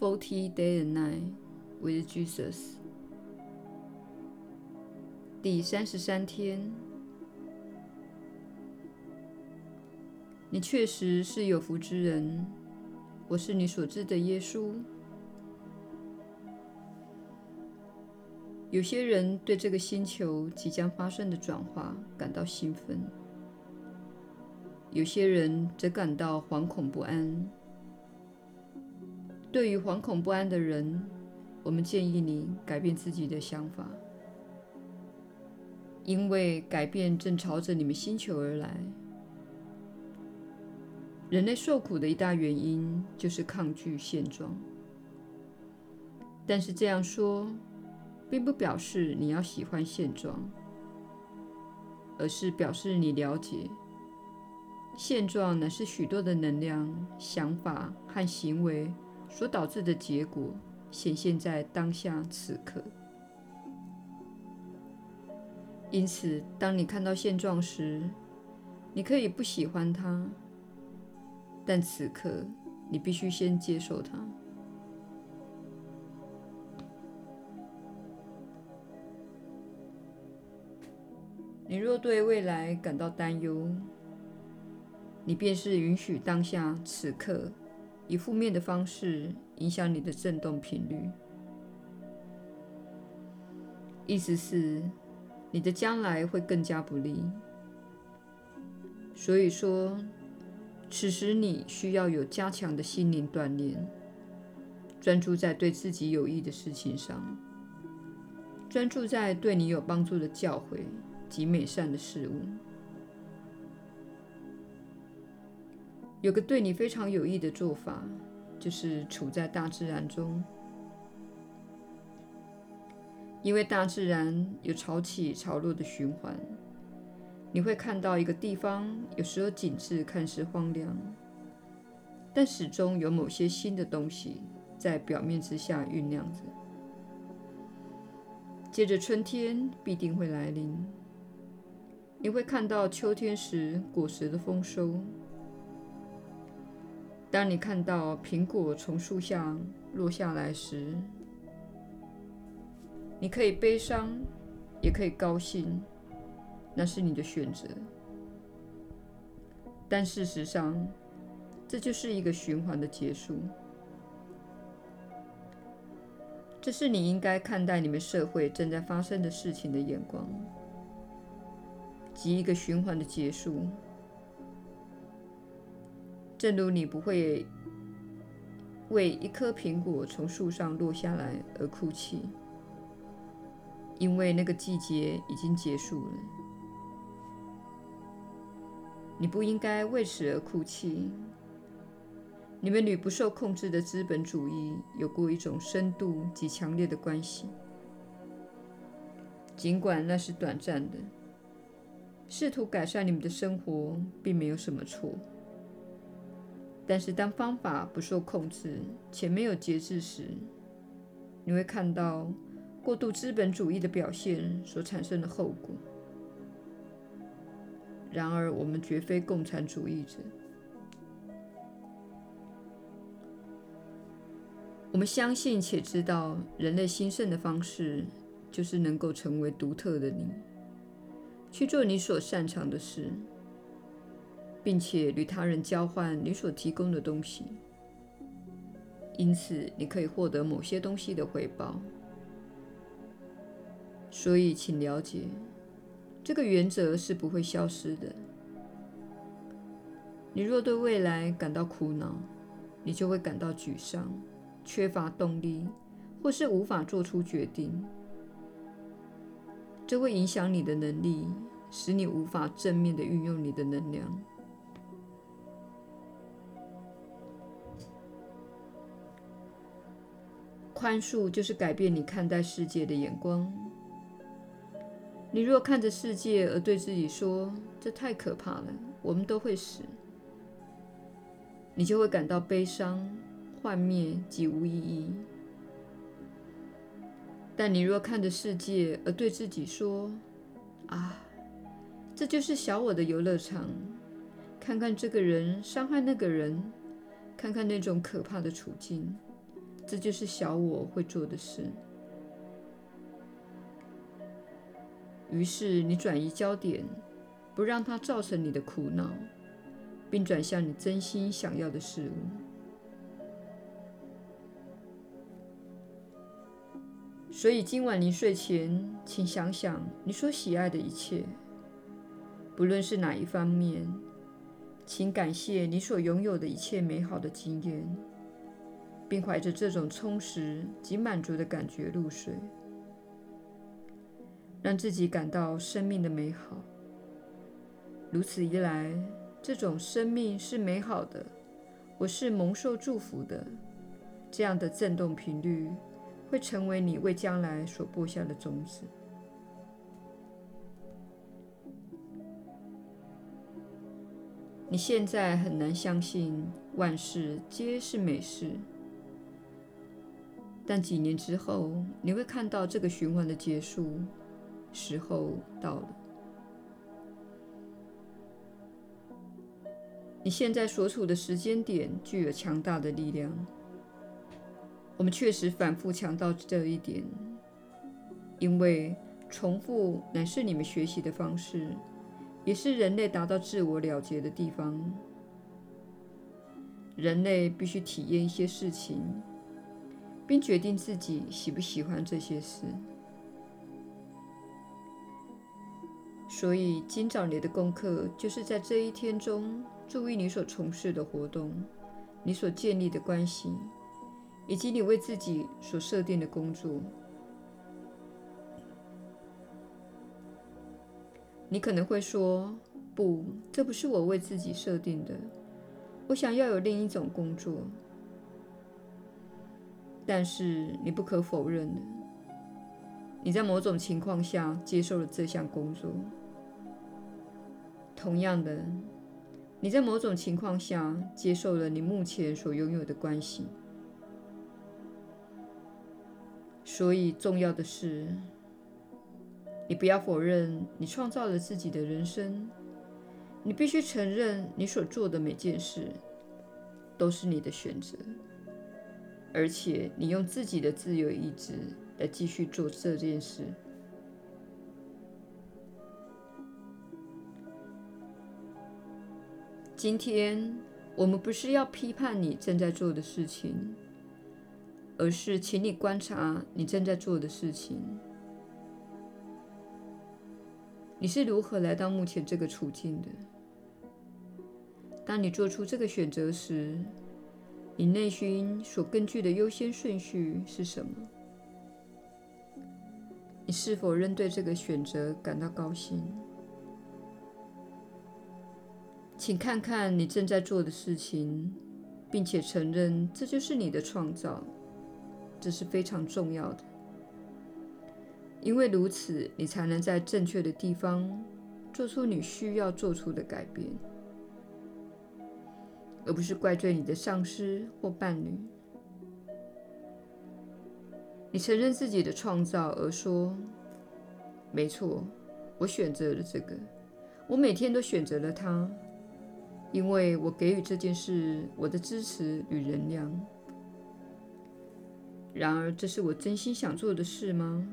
Forty Day and Night with Jesus，第三十三天。你确实是有福之人，我是你所知的耶稣。有些人对这个星球即将发生的转化感到兴奋，有些人则感到惶恐不安。对于惶恐不安的人，我们建议你改变自己的想法，因为改变正朝着你们星球而来。人类受苦的一大原因就是抗拒现状，但是这样说，并不表示你要喜欢现状，而是表示你了解，现状乃是许多的能量、想法和行为所导致的结果，显现在当下此刻。因此，当你看到现状时，你可以不喜欢它，但此刻你必须先接受它。你若对未来感到担忧，你便是允许当下此刻以负面的方式影响你的振动频率。意思是，你的将来会更加不利。所以说，此时你需要有加强的心灵锻炼，专注在对自己有益的事情上，专注在对你有帮助的教诲。及美善的事物。有个对你非常有益的做法，就是处在大自然中，因为大自然有潮起潮落的循环。你会看到一个地方，有时候景致看似荒凉，但始终有某些新的东西在表面之下酝酿着。接着，春天必定会来临。你会看到秋天时果实的丰收。当你看到苹果从树下落下来时，你可以悲伤，也可以高兴，那是你的选择。但事实上，这就是一个循环的结束。这是你应该看待你们社会正在发生的事情的眼光。及一个循环的结束，正如你不会为一颗苹果从树上落下来而哭泣，因为那个季节已经结束了。你不应该为此而哭泣。你们与不受控制的资本主义有过一种深度及强烈的关系，尽管那是短暂的。试图改善你们的生活，并没有什么错。但是，当方法不受控制且没有节制时，你会看到过度资本主义的表现所产生的后果。然而，我们绝非共产主义者。我们相信且知道，人类兴盛的方式就是能够成为独特的你。去做你所擅长的事，并且与他人交换你所提供的东西，因此你可以获得某些东西的回报。所以，请了解，这个原则是不会消失的。你若对未来感到苦恼，你就会感到沮丧、缺乏动力，或是无法做出决定。这会影响你的能力，使你无法正面地运用你的能量。宽恕就是改变你看待世界的眼光。你若看着世界而对自己说：“这太可怕了，我们都会死。”你就会感到悲伤、幻灭及无意义。但你若看着世界而对自己说：“啊，这就是小我的游乐场，看看这个人伤害那个人，看看那种可怕的处境，这就是小我会做的事。于是你转移焦点，不让它造成你的苦恼，并转向你真心想要的事物。所以今晚临睡前，请想想你所喜爱的一切，不论是哪一方面，请感谢你所拥有的一切美好的经验，并怀着这种充实及满足的感觉入睡。让自己感到生命的美好。如此一来，这种生命是美好的，我是蒙受祝福的。这样的振动频率会成为你为将来所播下的种子。你现在很难相信万事皆是美事，但几年之后，你会看到这个循环的结束。时候到了。你现在所处的时间点具有强大的力量。我们确实反复强调这一点，因为重复乃是你们学习的方式，也是人类达到自我了结的地方。人类必须体验一些事情，并决定自己喜不喜欢这些事。所以，今早你的功课就是在这一天中注意你所从事的活动、你所建立的关系，以及你为自己所设定的工作。你可能会说：“不，这不是我为自己设定的。我想要有另一种工作。”但是你不可否认的，你在某种情况下接受了这项工作。同样的，你在某种情况下接受了你目前所拥有的关系。所以，重要的是，你不要否认你创造了自己的人生。你必须承认，你所做的每件事都是你的选择，而且你用自己的自由意志来继续做这件事。今天我们不是要批判你正在做的事情，而是请你观察你正在做的事情。你是如何来到目前这个处境的？当你做出这个选择时，你内心所根据的优先顺序是什么？你是否仍对这个选择感到高兴？请看看你正在做的事情，并且承认这就是你的创造。这是非常重要的，因为如此，你才能在正确的地方做出你需要做出的改变，而不是怪罪你的上司或伴侣。你承认自己的创造，而说：“没错，我选择了这个，我每天都选择了它。”因为我给予这件事我的支持与能量。然而，这是我真心想做的事吗？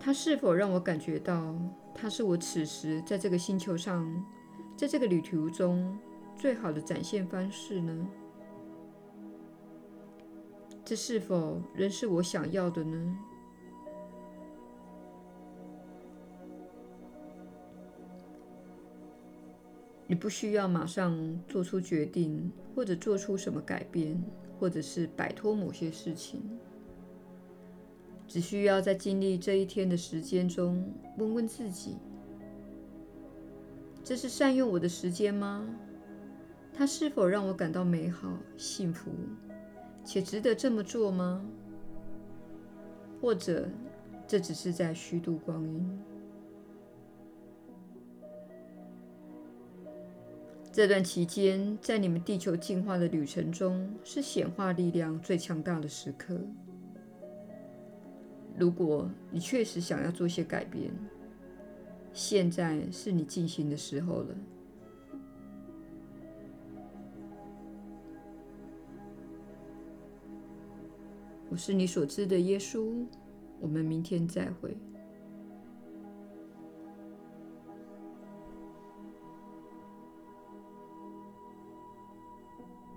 它是否让我感觉到它是我此时在这个星球上，在这个旅途中最好的展现方式呢？这是否仍是我想要的呢？你不需要马上做出决定，或者做出什么改变，或者是摆脱某些事情。只需要在经历这一天的时间中，问问自己：这是善用我的时间吗？它是否让我感到美好、幸福，且值得这么做吗？或者，这只是在虚度光阴？这段期间，在你们地球进化的旅程中，是显化力量最强大的时刻。如果你确实想要做些改变，现在是你进行的时候了。我是你所知的耶稣我们明天再会。